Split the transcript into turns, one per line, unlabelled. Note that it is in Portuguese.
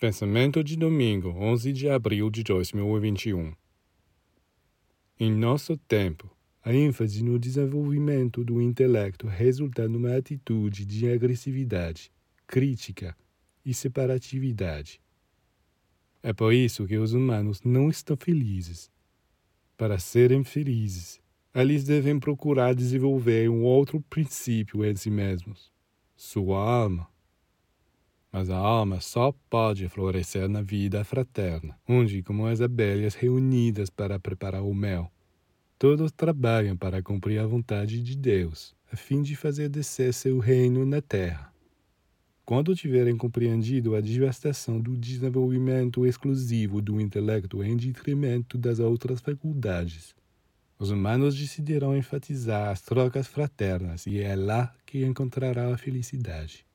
Pensamento de domingo, 11 de abril de 2021. Em nosso tempo, a ênfase no desenvolvimento do intelecto resulta numa atitude de agressividade, crítica e separatividade. É por isso que os humanos não estão felizes. Para serem felizes, eles devem procurar desenvolver um outro princípio em si mesmos, sua alma mas a alma só pode florescer na vida fraterna, onde, como as abelhas reunidas para preparar o mel, todos trabalham para cumprir a vontade de Deus, a fim de fazer descer seu reino na terra. Quando tiverem compreendido a devastação do desenvolvimento exclusivo do intelecto em detrimento das outras faculdades, os humanos decidirão enfatizar as trocas fraternas e é lá que encontrará a felicidade.